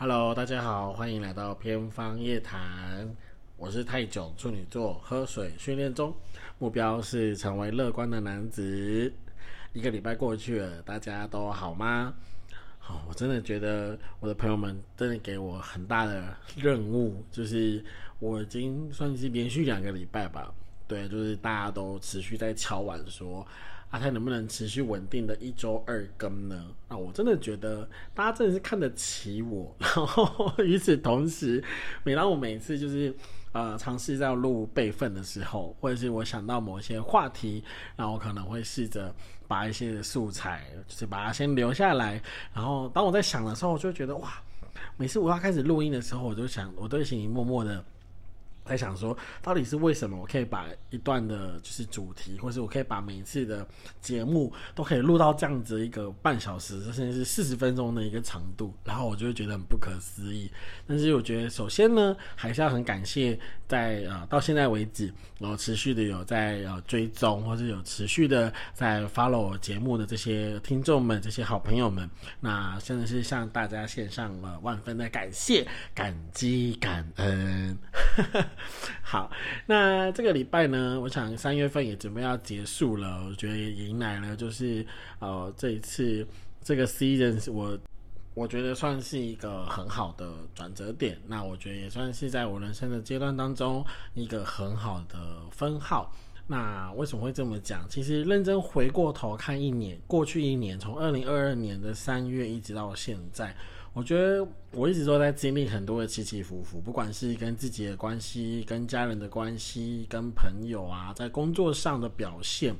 Hello，大家好，欢迎来到偏方夜谈。我是泰囧处女座，喝水训练中，目标是成为乐观的男子。一个礼拜过去了，大家都好吗？好，我真的觉得我的朋友们真的给我很大的任务，就是我已经算是连续两个礼拜吧，对，就是大家都持续在敲碗说。阿泰能不能持续稳定的一周二更呢？啊，我真的觉得大家真的是看得起我。然后与此同时，每当我每次就是呃尝试在录备份的时候，或者是我想到某些话题，然后我可能会试着把一些素材，就是把它先留下来。然后当我在想的时候，我就觉得哇，每次我要开始录音的时候，我就想，我都心里默默的。在想说，到底是为什么我可以把一段的，就是主题，或是我可以把每一次的节目都可以录到这样子一个半小时，甚至是四十分钟的一个长度，然后我就会觉得很不可思议。但是我觉得，首先呢，还是要很感谢在呃到现在为止，然后持续的有在呃追踪，或者有持续的在 follow 我节目的这些听众们、这些好朋友们，那真的是向大家献上了万分的感谢、感激、感恩。好，那这个礼拜呢，我想三月份也准备要结束了，我觉得也迎来了就是呃这一次这个 season，我我觉得算是一个很好的转折点。那我觉得也算是在我人生的阶段当中一个很好的分号。那为什么会这么讲？其实认真回过头看一年，过去一年，从二零二二年的三月一直到现在。我觉得我一直都在经历很多的起起伏伏，不管是跟自己的关系、跟家人的关系、跟朋友啊，在工作上的表现，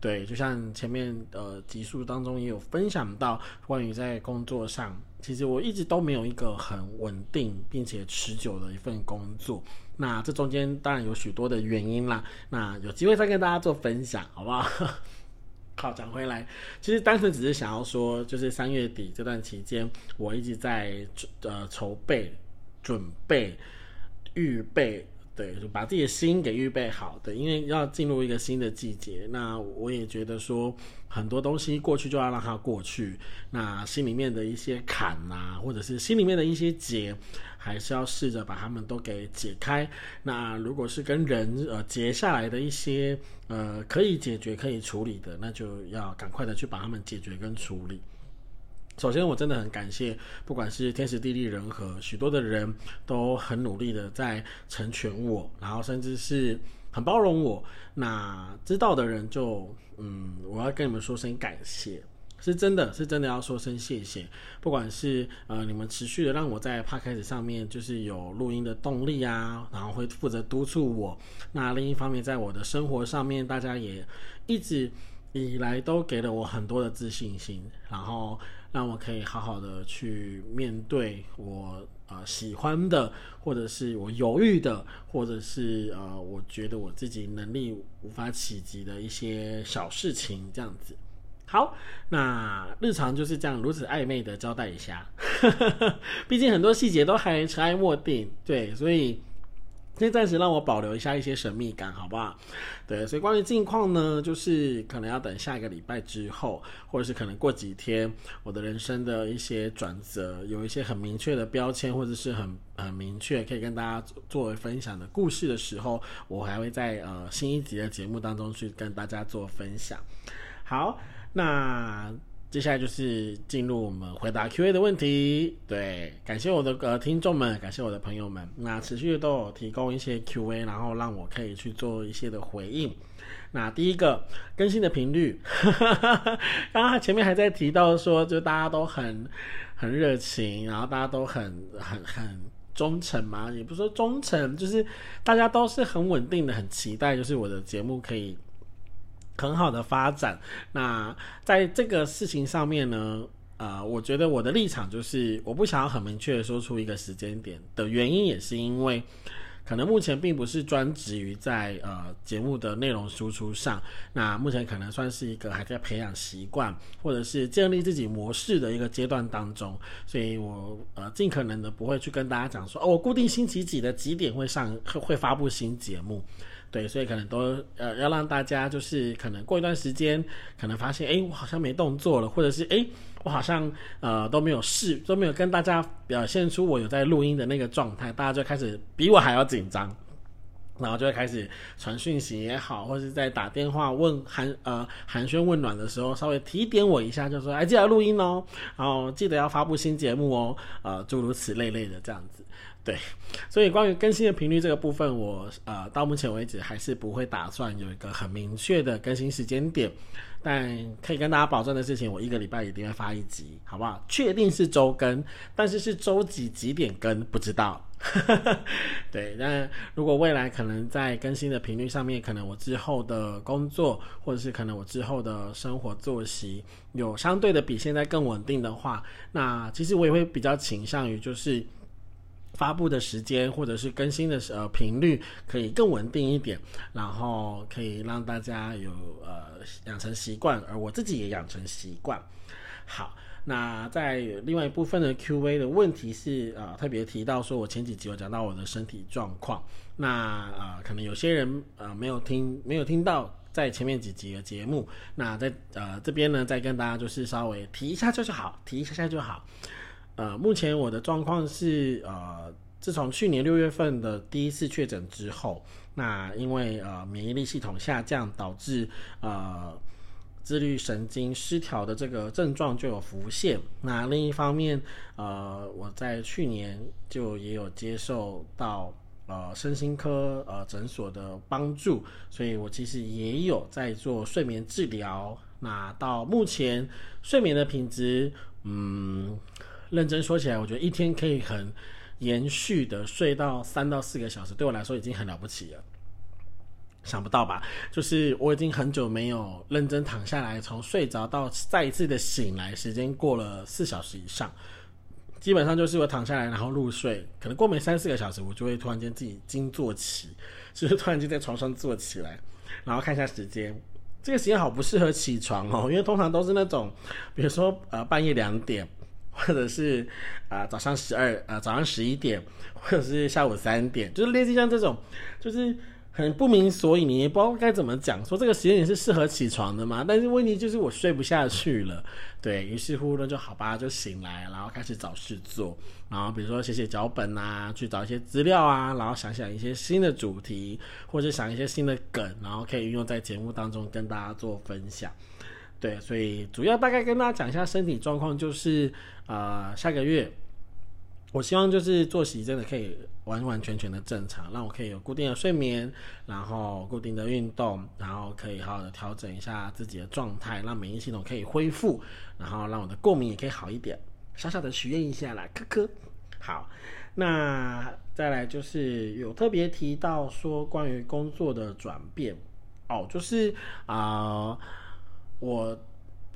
对，就像前面呃集数当中也有分享到，关于在工作上，其实我一直都没有一个很稳定并且持久的一份工作。那这中间当然有许多的原因啦，那有机会再跟大家做分享，好不好？好，讲回来，其实单纯只是想要说，就是三月底这段期间，我一直在呃筹备、准备、预备，对，就把自己的心给预备好的，因为要进入一个新的季节。那我也觉得说，很多东西过去就要让它过去，那心里面的一些坎呐，或者是心里面的一些结。还是要试着把他们都给解开。那如果是跟人呃结下来的一些呃可以解决、可以处理的，那就要赶快的去把他们解决跟处理。首先，我真的很感谢，不管是天时地利人和，许多的人都很努力的在成全我，然后甚至是很包容我。那知道的人就嗯，我要跟你们说声感谢。是真的，是真的要说声谢谢。不管是呃你们持续的让我在 p 开始上面就是有录音的动力啊，然后会负责督促我。那另一方面，在我的生活上面，大家也一直以来都给了我很多的自信心，然后让我可以好好的去面对我呃喜欢的，或者是我犹豫的，或者是呃我觉得我自己能力无法企及的一些小事情，这样子。好，那日常就是这样如此暧昧的交代一下，毕竟很多细节都还尘埃落定，对，所以先暂时让我保留一下一些神秘感，好不好？对，所以关于近况呢，就是可能要等下一个礼拜之后，或者是可能过几天，我的人生的一些转折，有一些很明确的标签，或者是很很明确可以跟大家作为分享的故事的时候，我还会在呃新一集的节目当中去跟大家做分享。好。那接下来就是进入我们回答 Q&A 的问题。对，感谢我的呃听众们，感谢我的朋友们。那持续都有提供一些 Q&A，然后让我可以去做一些的回应。那第一个更新的频率，刚刚前面还在提到说，就大家都很很热情，然后大家都很很很忠诚嘛，也不说忠诚，就是大家都是很稳定的，很期待，就是我的节目可以。很好的发展。那在这个事情上面呢，呃，我觉得我的立场就是，我不想要很明确的说出一个时间点的原因，也是因为可能目前并不是专职于在呃节目的内容输出上。那目前可能算是一个还在培养习惯，或者是建立自己模式的一个阶段当中。所以我呃尽可能的不会去跟大家讲说，哦，我固定星期几的几点会上会会发布新节目。对，所以可能都呃要让大家就是可能过一段时间，可能发现哎我好像没动作了，或者是哎我好像呃都没有试都没有跟大家表现出我有在录音的那个状态，大家就开始比我还要紧张。然后就会开始传讯息也好，或者在打电话问寒呃寒暄问暖的时候，稍微提点我一下，就说哎记得录音哦，然后记得要发布新节目哦，呃诸如此类类的这样子。对，所以关于更新的频率这个部分，我呃到目前为止还是不会打算有一个很明确的更新时间点，但可以跟大家保证的事情，我一个礼拜一定会发一集，好不好？确定是周更，但是是周几几点更不知道。对，那如果未来可能在更新的频率上面，可能我之后的工作，或者是可能我之后的生活作息有相对的比现在更稳定的话，那其实我也会比较倾向于就是。发布的时间或者是更新的呃频率可以更稳定一点，然后可以让大家有呃养成习惯，而我自己也养成习惯。好，那在另外一部分的 Q&A 的问题是呃特别提到说我前几集有讲到我的身体状况，那呃可能有些人呃没有听没有听到在前面几集的节目，那在呃这边呢再跟大家就是稍微提一下就是好，提一下下就好。呃，目前我的状况是，呃，自从去年六月份的第一次确诊之后，那因为呃免疫力系统下降，导致呃自律神经失调的这个症状就有浮现。那另一方面，呃，我在去年就也有接受到呃身心科呃诊所的帮助，所以我其实也有在做睡眠治疗。那到目前睡眠的品质，嗯。认真说起来，我觉得一天可以很延续的睡到三到四个小时，对我来说已经很了不起了。想不到吧？就是我已经很久没有认真躺下来，从睡着到再一次的醒来，时间过了四小时以上。基本上就是我躺下来然后入睡，可能过没三四个小时，我就会突然间自己惊坐起，就是突然间在床上坐起来，然后看一下时间。这个时间好不适合起床哦，因为通常都是那种，比如说呃半夜两点。或者是啊早上十二啊早上十一点，或者是下午三点，就是类似像这种，就是很不明所以，你也不知道该怎么讲，说这个时间点是适合起床的嘛？但是问题就是我睡不下去了，对于是乎呢就好吧，就醒来，然后开始找事做，然后比如说写写脚本啊，去找一些资料啊，然后想想一些新的主题，或者想一些新的梗，然后可以运用在节目当中跟大家做分享。对，所以主要大概跟大家讲一下身体状况，就是呃下个月，我希望就是作息真的可以完完全全的正常，让我可以有固定的睡眠，然后固定的运动，然后可以好好的调整一下自己的状态，让免疫系统可以恢复，然后让我的过敏也可以好一点，小小的许愿一下啦，科科。好，那再来就是有特别提到说关于工作的转变，哦，就是啊。我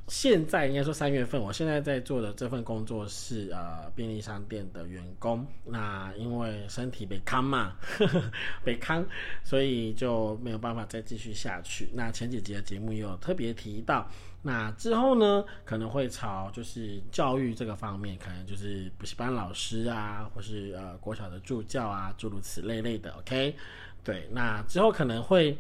现在应该说三月份，我现在在做的这份工作是呃便利商店的员工。那因为身体被康嘛，被康，所以就没有办法再继续下去。那前几集的节目也有特别提到，那之后呢可能会朝就是教育这个方面，可能就是补习班老师啊，或是呃国小的助教啊，诸如此类类的。OK，对，那之后可能会。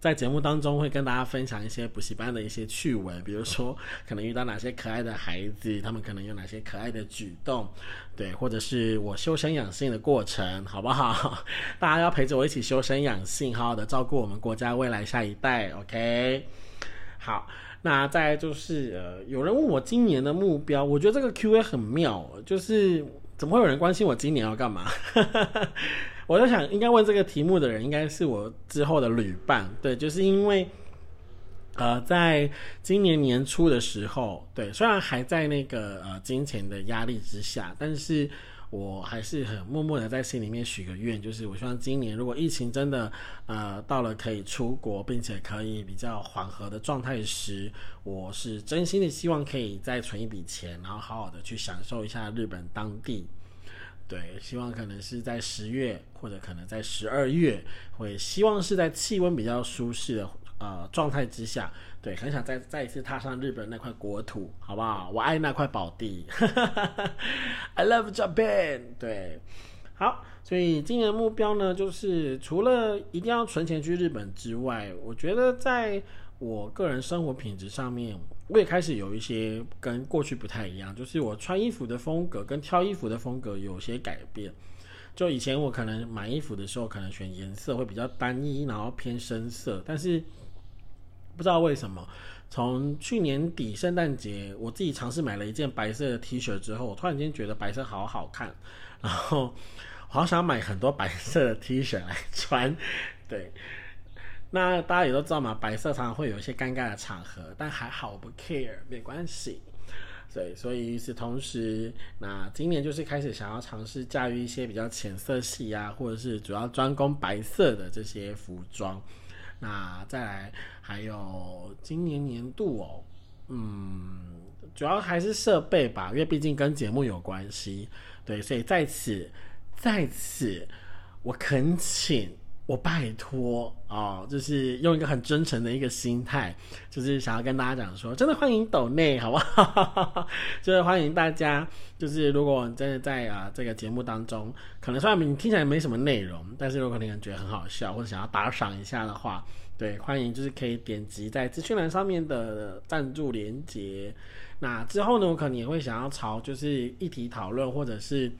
在节目当中会跟大家分享一些补习班的一些趣闻，比如说 可能遇到哪些可爱的孩子，他们可能有哪些可爱的举动，对，或者是我修身养性的过程，好不好？大家要陪着我一起修身养性，好好的照顾我们国家未来下一代，OK？好，那再就是呃，有人问我今年的目标，我觉得这个 Q&A 很妙，就是怎么会有人关心我今年要干嘛？我在想，应该问这个题目的人应该是我之后的旅伴，对，就是因为，呃，在今年年初的时候，对，虽然还在那个呃金钱的压力之下，但是我还是很默默的在心里面许个愿，就是我希望今年如果疫情真的呃到了可以出国，并且可以比较缓和的状态时，我是真心的希望可以再存一笔钱，然后好好的去享受一下日本当地。对，希望可能是在十月，或者可能在十二月，会希望是在气温比较舒适的呃状态之下，对，很想再再一次踏上日本那块国土，好不好？我爱那块宝地，I love Japan。对，好，所以今年目标呢，就是除了一定要存钱去日本之外，我觉得在我个人生活品质上面，我也开始有一些跟过去不太一样，就是我穿衣服的风格跟挑衣服的风格有些改变。就以前我可能买衣服的时候，可能选颜色会比较单一，然后偏深色，但是不知道为什么，从去年底圣诞节，我自己尝试买了一件白色的 T 恤之后，我突然间觉得白色好好看，然后好想买很多白色的 T 恤来穿。对，那大家也都知道嘛，白色常常会有一些尴尬的场合，但还好我不 care，没关系。对，所以与此同时，那今年就是开始想要尝试驾驭一些比较浅色系啊，或者是主要专攻白色的这些服装。那再来还有今年年度哦，嗯，主要还是设备吧，因为毕竟跟节目有关系。对，所以在此在此，我恳请。我拜托哦，就是用一个很真诚的一个心态，就是想要跟大家讲说，真的欢迎抖内，好不好？就是欢迎大家，就是如果真的在啊这个节目当中，可能虽然你听起来没什么内容，但是如果你觉很好笑，或者想要打赏一下的话，对，欢迎就是可以点击在资讯栏上面的赞助连接。那之后呢，我可能也会想要朝就是议题讨论，或者是。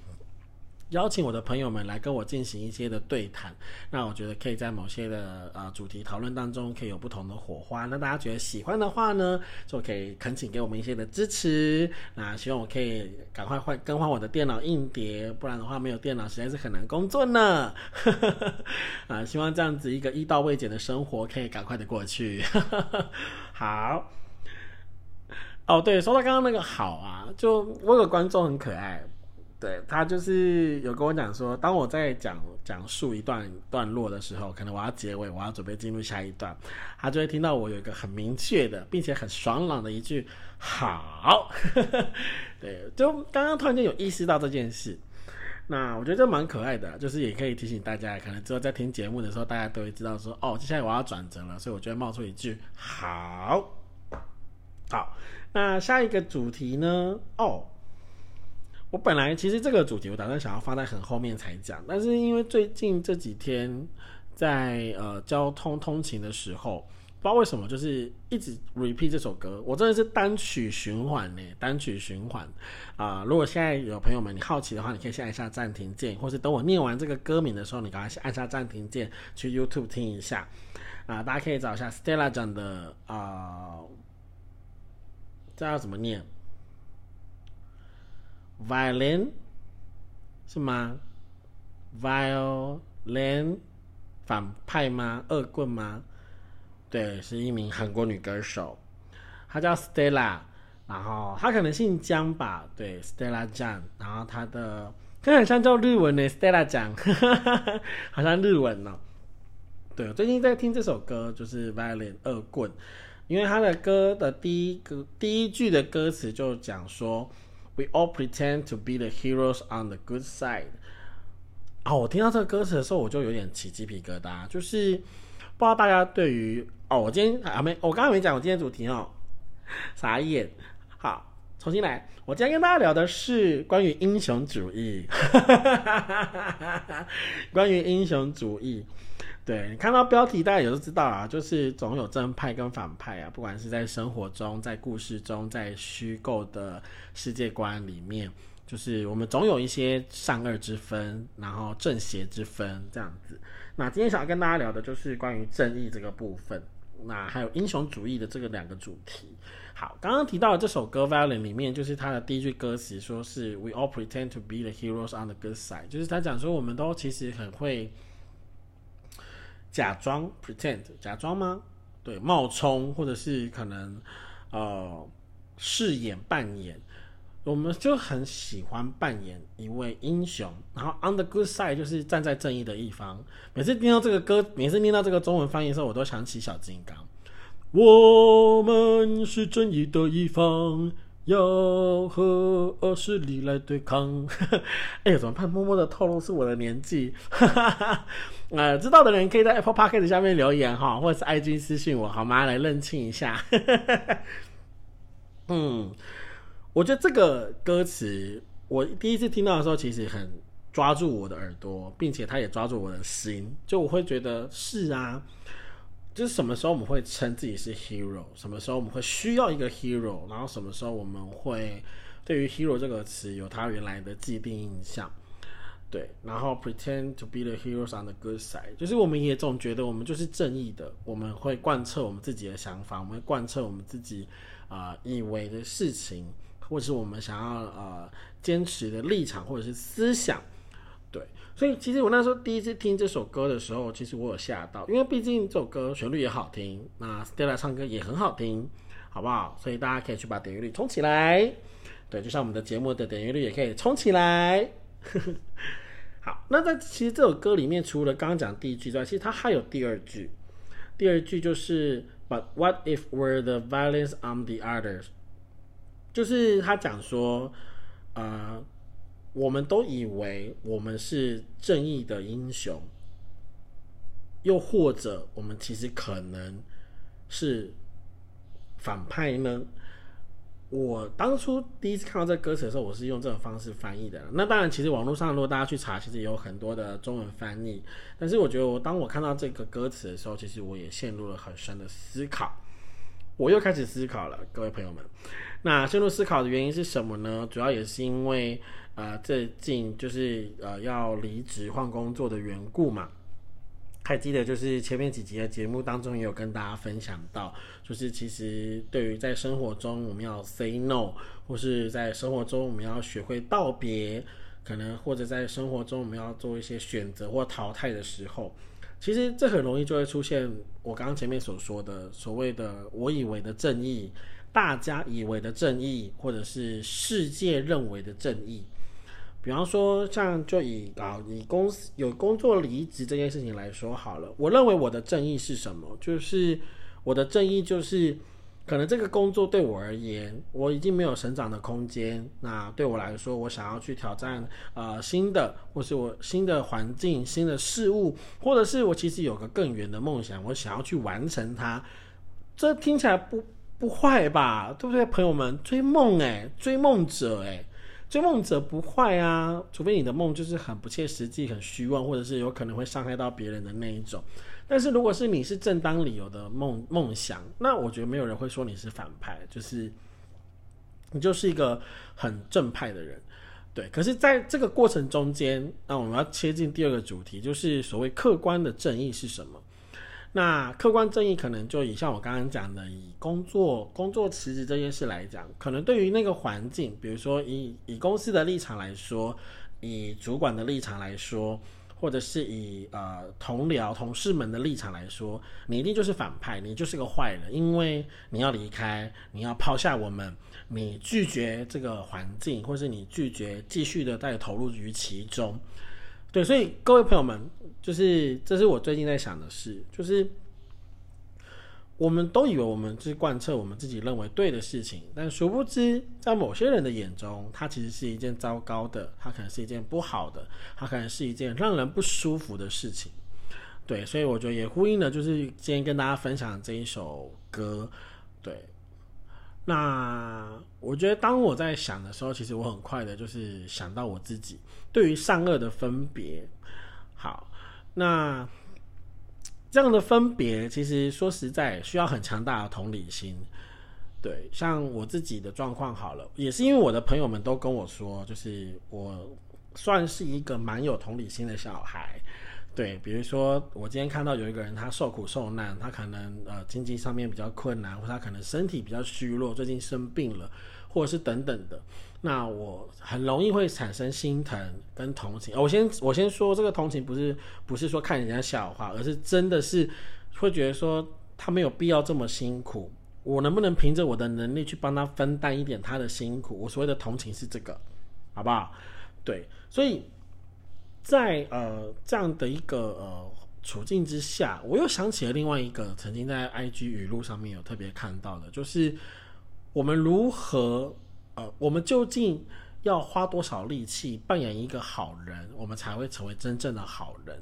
邀请我的朋友们来跟我进行一些的对谈，那我觉得可以在某些的呃主题讨论当中可以有不同的火花。那大家觉得喜欢的话呢，就可以恳请给我们一些的支持。那希望我可以赶快换更换我的电脑硬碟，不然的话没有电脑实在是很难工作呢。啊，希望这样子一个一到未剪的生活可以赶快的过去。好，哦对，说到刚刚那个好啊，就我有个观众很可爱。对他就是有跟我讲说，当我在讲讲述一段段落的时候，可能我要结尾，我要准备进入下一段，他就会听到我有一个很明确的，并且很爽朗的一句“好”。对，就刚刚突然间有意识到这件事，那我觉得这蛮可爱的，就是也可以提醒大家，可能之后在听节目的时候，大家都会知道说，哦，接下来我要转折了，所以我就会冒出一句“好”。好，那下一个主题呢？哦。我本来其实这个主题我打算想要放在很后面才讲，但是因为最近这几天在呃交通通勤的时候，不知道为什么就是一直 repeat 这首歌，我真的是单曲循环呢，单曲循环啊！如果现在有朋友们你好奇的话，你可以先按下暂停键，或是等我念完这个歌名的时候，你赶快按下暂停键去 YouTube 听一下啊！大家可以找一下 Stella 讲的啊，这要怎么念？Violin 是吗？Violin 反派吗？恶棍吗？对，是一名韩国女歌手，她叫 Stella，然后她可能姓江吧？对，Stella 江，然后她的看很像叫日文的 Stella 江，好像日文哦。对，最近在听这首歌，就是 Violin 恶棍，因为他的歌的第一个第一句的歌词就讲说。We all pretend to be the heroes on the good side。哦，我听到这个歌词的时候，我就有点起鸡皮疙瘩。就是不知道大家对于哦，我今天啊没，我刚刚没讲我今天主题哦，傻眼。好，重新来。我今天跟大家聊的是关于英雄主义，关于英雄主义。对你看到标题，大家也都知道啊，就是总有正派跟反派啊，不管是在生活中、在故事中、在虚构的世界观里面，就是我们总有一些善恶之分，然后正邪之分这样子。那今天想要跟大家聊的就是关于正义这个部分，那还有英雄主义的这个两个主题。好，刚刚提到的这首歌《Violin》里面，就是它的第一句歌词，说是 “We all pretend to be the heroes on the good side”，就是他讲说我们都其实很会。假装 pretend 假装吗？对，冒充或者是可能呃饰演扮演，我们就很喜欢扮演一位英雄。然后 on the good side 就是站在正义的一方。每次听到这个歌，每次听到这个中文翻译的时候，我都想起小金刚。我们是正义的一方。要和恶势力来对抗。哎呀，怎么办？默默的透露是我的年纪。呃，知道的人可以在 Apple Podcast 下面留言哈，或者是 IG 私信我好吗？来认清一下。嗯，我觉得这个歌词，我第一次听到的时候，其实很抓住我的耳朵，并且他也抓住我的心，就我会觉得是啊，就是什么时候我们会称自己是 hero，什么时候我们会需要一个 hero，然后什么时候我们会对于 hero 这个词有他原来的既定印象。对，然后 pretend to be the heroes on the good side，就是我们也总觉得我们就是正义的，我们会贯彻我们自己的想法，我们会贯彻我们自己啊以为的事情，或者是我们想要呃坚持的立场或者是思想。对，所以其实我那时候第一次听这首歌的时候，其实我有吓到，因为毕竟这首歌旋律也好听，那 Stella 唱歌也很好听，好不好？所以大家可以去把点阅率冲起来。对，就像我们的节目的点阅率也可以冲起来。好，那在其实这首歌里面，除了刚刚讲第一句之外，其实它还有第二句。第二句就是 “But what if we're the violence on the others？” 就是他讲说，呃，我们都以为我们是正义的英雄，又或者我们其实可能是反派呢？我当初第一次看到这歌词的时候，我是用这种方式翻译的。那当然，其实网络上如果大家去查，其实也有很多的中文翻译。但是我觉得，我当我看到这个歌词的时候，其实我也陷入了很深的思考。我又开始思考了，各位朋友们。那深入思考的原因是什么呢？主要也是因为呃，最近就是呃要离职换工作的缘故嘛。还记得，就是前面几集的节目当中也有跟大家分享到，就是其实对于在生活中我们要 say no，或是在生活中我们要学会道别，可能或者在生活中我们要做一些选择或淘汰的时候，其实这很容易就会出现我刚刚前面所说的所谓的我以为的正义，大家以为的正义，或者是世界认为的正义。比方说，像就以啊以公司有工作离职这件事情来说好了，我认为我的正义是什么？就是我的正义就是，可能这个工作对我而言，我已经没有成长的空间。那对我来说，我想要去挑战呃新的，或是我新的环境、新的事物，或者是我其实有个更远的梦想，我想要去完成它。这听起来不不坏吧？对不对，朋友们？追梦诶，追梦者诶。追梦者不坏啊，除非你的梦就是很不切实际、很虚妄，或者是有可能会伤害到别人的那一种。但是如果是你是正当理由的梦梦想，那我觉得没有人会说你是反派，就是你就是一个很正派的人。对，可是在这个过程中间，那我们要切进第二个主题，就是所谓客观的正义是什么？那客观正义可能就以像我刚刚讲的，以工作工作辞职这件事来讲，可能对于那个环境，比如说以以公司的立场来说，以主管的立场来说，或者是以呃同僚同事们的立场来说，你一定就是反派，你就是个坏人，因为你要离开，你要抛下我们，你拒绝这个环境，或是你拒绝继续的再投入于其中。对，所以各位朋友们，就是这是我最近在想的事，就是我们都以为我们是贯彻我们自己认为对的事情，但殊不知，在某些人的眼中，它其实是一件糟糕的，它可能是一件不好的，它可能是一件让人不舒服的事情。对，所以我觉得也呼应了，就是今天跟大家分享这一首歌，对。那我觉得，当我在想的时候，其实我很快的就是想到我自己对于善恶的分别。好，那这样的分别，其实说实在需要很强大的同理心。对，像我自己的状况好了，也是因为我的朋友们都跟我说，就是我算是一个蛮有同理心的小孩。对，比如说我今天看到有一个人，他受苦受难，他可能呃经济上面比较困难，或他可能身体比较虚弱，最近生病了，或者是等等的，那我很容易会产生心疼跟同情。我先我先说，这个同情不是不是说看人家笑话，而是真的是会觉得说他没有必要这么辛苦，我能不能凭着我的能力去帮他分担一点他的辛苦？我所谓的同情是这个，好不好？对，所以。在呃这样的一个呃处境之下，我又想起了另外一个曾经在 IG 语录上面有特别看到的，就是我们如何呃，我们究竟要花多少力气扮演一个好人，我们才会成为真正的好人？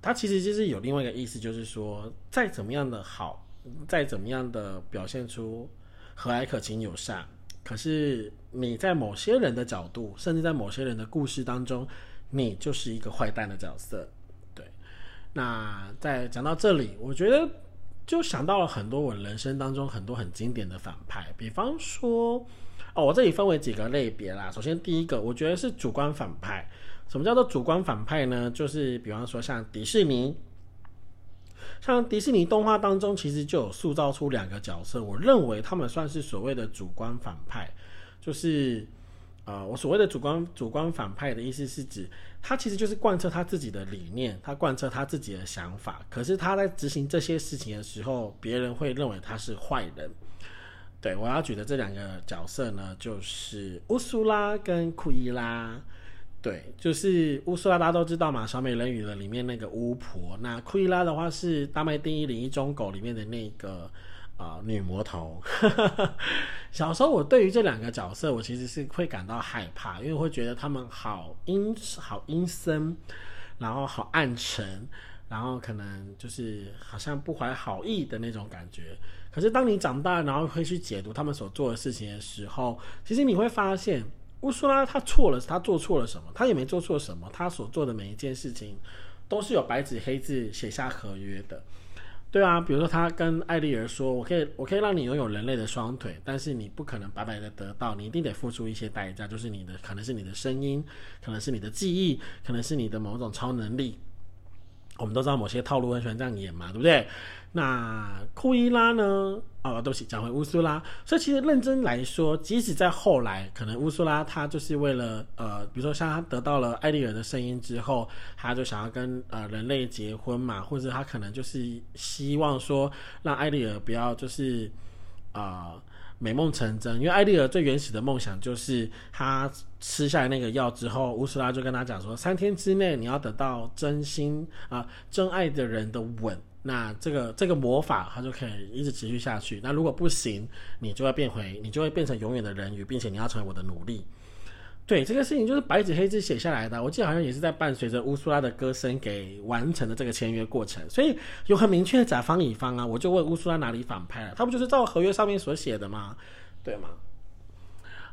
他其实就是有另外一个意思，就是说，再怎么样的好，再怎么样的表现出和蔼可亲友善。可是你在某些人的角度，甚至在某些人的故事当中，你就是一个坏蛋的角色。对，那在讲到这里，我觉得就想到了很多我人生当中很多很经典的反派，比方说，哦，我这里分为几个类别啦。首先第一个，我觉得是主观反派。什么叫做主观反派呢？就是比方说像迪士尼。像迪士尼动画当中，其实就有塑造出两个角色，我认为他们算是所谓的主观反派，就是，呃，我所谓的主观主观反派的意思是指，他其实就是贯彻他自己的理念，他贯彻他自己的想法，可是他在执行这些事情的时候，别人会认为他是坏人。对我要举的这两个角色呢，就是乌苏拉跟库伊拉。对，就是乌苏拉，大家都知道嘛，《小美人鱼》的里面那个巫婆。那库伊拉的话是《大麦丁一零一中狗》里面的那个啊女魔头。小时候我对于这两个角色，我其实是会感到害怕，因为会觉得他们好阴好阴森，然后好暗沉，然后可能就是好像不怀好意的那种感觉。可是当你长大，然后会去解读他们所做的事情的时候，其实你会发现。乌苏拉他错了，他做错了什么？他也没做错什么，他所做的每一件事情都是有白纸黑字写下合约的，对啊。比如说他跟艾丽儿说：“我可以，我可以让你拥有人类的双腿，但是你不可能白白的得到，你一定得付出一些代价，就是你的可能是你的声音，可能是你的记忆，可能是你的某种超能力。我们都知道某些套路很喜欢这样演嘛，对不对？”那库伊拉呢？哦，对不起，讲回乌苏拉。所以其实认真来说，即使在后来，可能乌苏拉他就是为了呃，比如说像他得到了艾丽尔的声音之后，他就想要跟呃人类结婚嘛，或者他可能就是希望说让艾丽尔不要就是啊美梦成真，因为艾丽儿最原始的梦想就是她吃下那个药之后，乌苏拉就跟他讲说，三天之内你要得到真心啊真爱的人的吻。那这个这个魔法它就可以一直持续下去。那如果不行，你就会变回，你就会变成永远的人鱼，并且你要成为我的奴隶。对这个事情就是白纸黑字写下来的。我记得好像也是在伴随着乌苏拉的歌声给完成的这个签约过程。所以有很明确的甲方乙方啊，我就问乌苏拉哪里反派了？他不就是照合约上面所写的吗？对吗？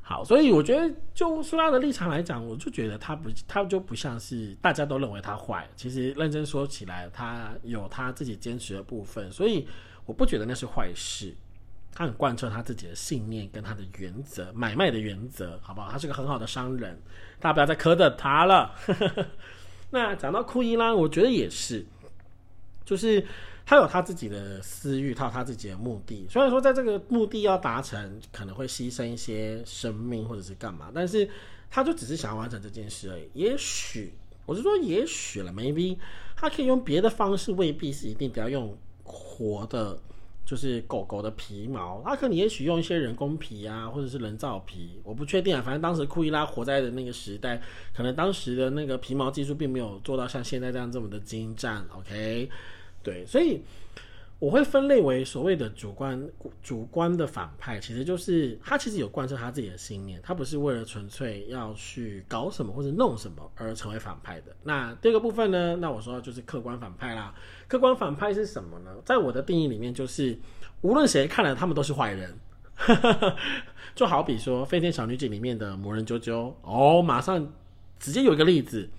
好，所以我觉得就乌苏拉的立场来讲，我就觉得他不，他就不像是大家都认为他坏。其实认真说起来，他有他自己坚持的部分，所以我不觉得那是坏事。他很贯彻他自己的信念跟他的原则，买卖的原则，好不好？他是个很好的商人，大家不要再苛责他了。那讲到库伊拉，我觉得也是，就是。他有他自己的私欲，他有他自己的目的。虽然说在这个目的要达成，可能会牺牲一些生命或者是干嘛，但是他就只是想要完成这件事而已。也许我是说，也许了，maybe 他可以用别的方式，未必是一定不要用活的，就是狗狗的皮毛。他可你也许用一些人工皮啊，或者是人造皮，我不确定啊。反正当时库伊拉活在的那个时代，可能当时的那个皮毛技术并没有做到像现在这样这么的精湛。OK。对，所以我会分类为所谓的主观主观的反派，其实就是他其实有贯彻他自己的信念，他不是为了纯粹要去搞什么或者弄什么而成为反派的。那第二个部分呢？那我说就是客观反派啦。客观反派是什么呢？在我的定义里面，就是无论谁看了他们都是坏人。就好比说《飞天小女警》里面的魔人啾啾，哦，马上直接有一个例子。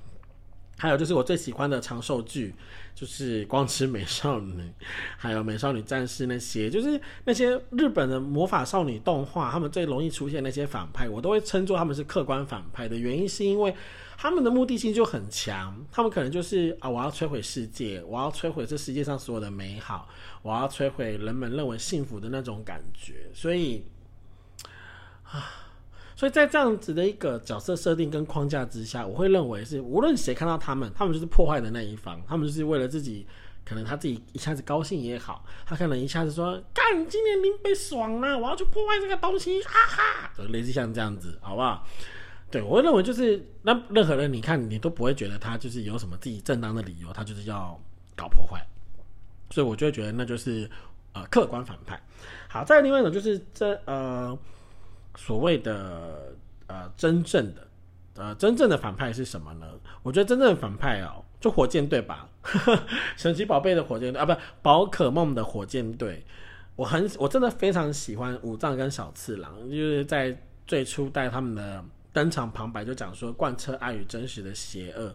还有就是我最喜欢的长寿剧。就是光之美少女，还有美少女战士那些，就是那些日本的魔法少女动画，他们最容易出现那些反派，我都会称作他们是客观反派的原因，是因为他们的目的性就很强，他们可能就是啊，我要摧毁世界，我要摧毁这世界上所有的美好，我要摧毁人们认为幸福的那种感觉，所以啊。所以在这样子的一个角色设定跟框架之下，我会认为是无论谁看到他们，他们就是破坏的那一方，他们就是为了自己，可能他自己一下子高兴也好，他可能一下子说干今年林北爽了，我要去破坏这个东西，哈哈，就类似像这样子，好不好？对我会认为就是那任何人你看你都不会觉得他就是有什么自己正当的理由，他就是要搞破坏，所以我就觉得那就是呃客观反派。好，再另外一种就是这呃。所谓的呃，真正的呃，真正的反派是什么呢？我觉得真正的反派哦，就火箭队吧，神奇宝贝的火箭队啊，不，宝可梦的火箭队。我很我真的非常喜欢武藏跟小次郎，就是在最初带他们的登场旁白就讲说贯彻爱与真实的邪恶。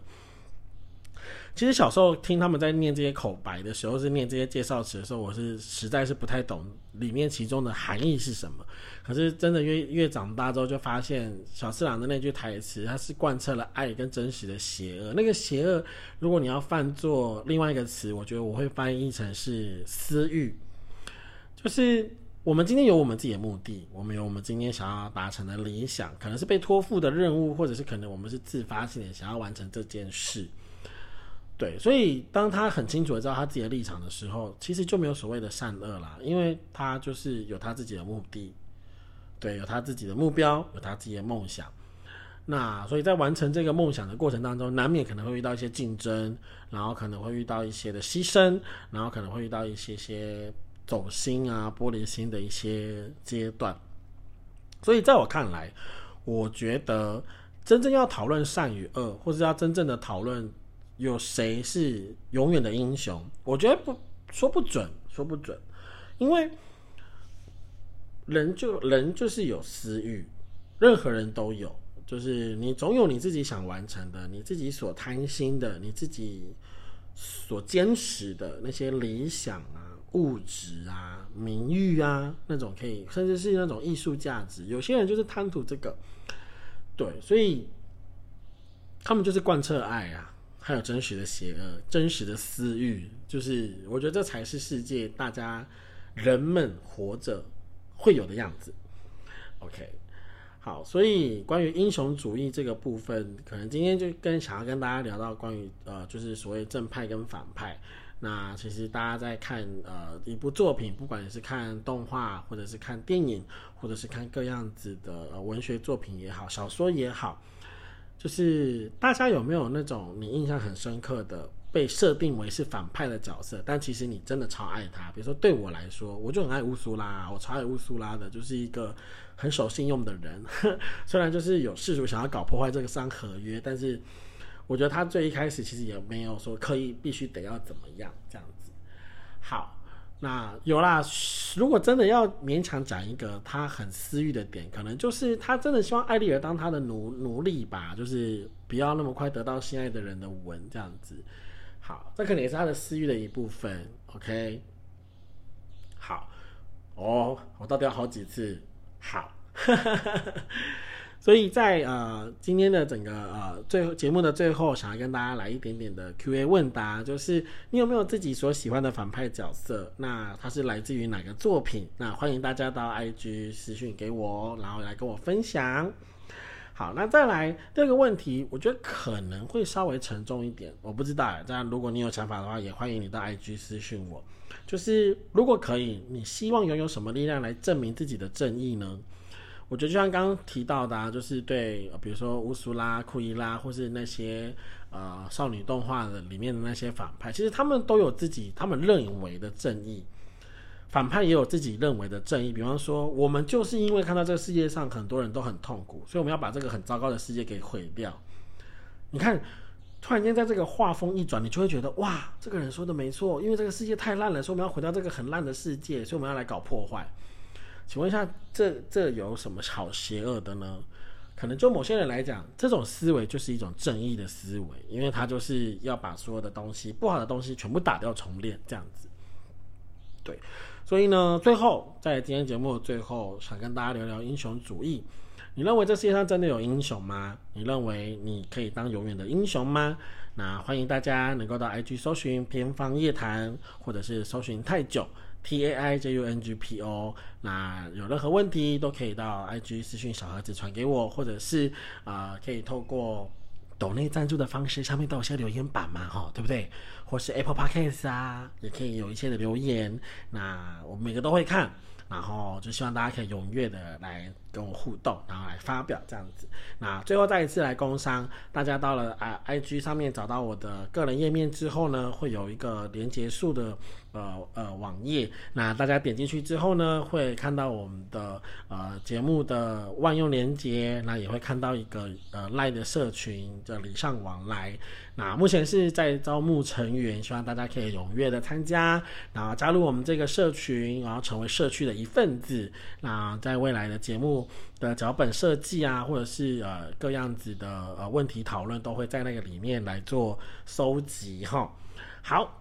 其实小时候听他们在念这些口白的时候，是念这些介绍词的时候，我是实在是不太懂里面其中的含义是什么。可是真的越越长大之后，就发现小次郎的那句台词，它是贯彻了爱跟真实的邪恶。那个邪恶，如果你要犯作另外一个词，我觉得我会翻译成是私欲。就是我们今天有我们自己的目的，我们有我们今天想要达成的理想，可能是被托付的任务，或者是可能我们是自发性的想要完成这件事。对，所以当他很清楚的知道他自己的立场的时候，其实就没有所谓的善恶啦，因为他就是有他自己的目的，对，有他自己的目标，有他自己的梦想。那所以在完成这个梦想的过程当中，难免可能会遇到一些竞争，然后可能会遇到一些的牺牲，然后可能会遇到一些些走心啊、玻璃心的一些阶段。所以在我看来，我觉得真正要讨论善与恶，或者要真正的讨论。有谁是永远的英雄？我觉得不说不准，说不准，因为人就人就是有私欲，任何人都有，就是你总有你自己想完成的，你自己所贪心的，你自己所坚持的那些理想啊、物质啊、名誉啊，那种可以，甚至是那种艺术价值。有些人就是贪图这个，对，所以他们就是贯彻爱啊。还有真实的邪恶、真实的私欲，就是我觉得这才是世界大家人们活着会有的样子。OK，好，所以关于英雄主义这个部分，可能今天就跟想要跟大家聊到关于呃，就是所谓正派跟反派。那其实大家在看呃一部作品，不管你是看动画，或者是看电影，或者是看各样子的文学作品也好，小说也好。就是大家有没有那种你印象很深刻的被设定为是反派的角色，但其实你真的超爱他？比如说对我来说，我就很爱乌苏拉，我超爱乌苏拉的，就是一个很守信用的人。虽然就是有事主想要搞破坏这个三合约，但是我觉得他最一开始其实也没有说刻意必须得要怎么样这样子。好。那有啦，如果真的要勉强讲一个他很私欲的点，可能就是他真的希望艾丽尔当他的奴奴隶吧，就是不要那么快得到心爱的人的吻这样子。好，这可能也是他的私欲的一部分。OK，好，哦，我到底要好几次？好。哈哈哈所以在呃今天的整个呃最后节目的最后，想要跟大家来一点点的 Q&A 问答，就是你有没有自己所喜欢的反派角色？那它是来自于哪个作品？那欢迎大家到 IG 私讯给我，然后来跟我分享。好，那再来第二个问题，我觉得可能会稍微沉重一点，我不知道。但如果你有想法的话，也欢迎你到 IG 私讯我。就是如果可以，你希望拥有什么力量来证明自己的正义呢？我觉得就像刚刚提到的，就是对，比如说乌苏拉、库伊拉，或是那些呃少女动画的里面的那些反派，其实他们都有自己他们认为的正义，反派也有自己认为的正义。比方说，我们就是因为看到这个世界上很多人都很痛苦，所以我们要把这个很糟糕的世界给毁掉。你看，突然间在这个画风一转，你就会觉得哇，这个人说的没错，因为这个世界太烂了，所以我们要毁掉这个很烂的世界，所以我们要来搞破坏。请问一下，这这有什么好邪恶的呢？可能就某些人来讲，这种思维就是一种正义的思维，因为他就是要把所有的东西、不好的东西全部打掉重练，这样子。对，所以呢，最后在今天节目的最后，想跟大家聊聊英雄主义。你认为这世界上真的有英雄吗？你认为你可以当永远的英雄吗？那欢迎大家能够到 IG 搜寻偏方夜谈，或者是搜寻太久。T A I J U N G P O，那有任何问题都可以到 I G 私讯小盒子传给我，或者是啊，可以透过抖内赞助的方式，上面都有些留言板嘛，哈，对不对？或是 Apple Podcast 啊，也可以有一些的留言，那我每个都会看。然后就希望大家可以踊跃的来跟我互动，然后来发表这样子。那最后再一次来工商，大家到了啊 IG 上面找到我的个人页面之后呢，会有一个连结数的呃呃网页，那大家点进去之后呢，会看到我们的呃节目的万用连接，那也会看到一个呃赖的社群的礼尚往来。那目前是在招募成员，希望大家可以踊跃的参加，然后加入我们这个社群，然后成为社区的一份子。那在未来的节目的脚本设计啊，或者是呃各样子的呃问题讨论，都会在那个里面来做收集哈。好。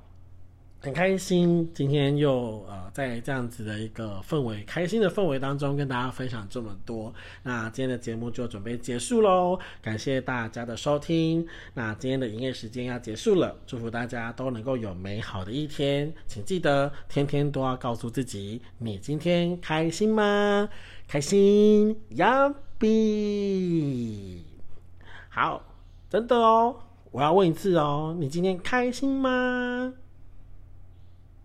很开心，今天又呃在这样子的一个氛围、开心的氛围当中跟大家分享这么多。那今天的节目就准备结束喽，感谢大家的收听。那今天的营业时间要结束了，祝福大家都能够有美好的一天。请记得天天都要告诉自己，你今天开心吗？开心呀比好，真的哦，我要问一次哦，你今天开心吗？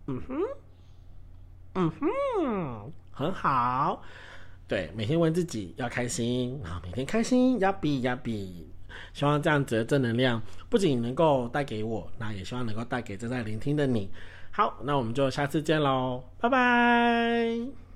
嗯哼，嗯哼，很好。对，每天问自己要开心，然后每天开心要比要比。希望这样子的正能量不仅能够带给我，那也希望能够带给正在聆听的你。好，那我们就下次见喽，拜拜。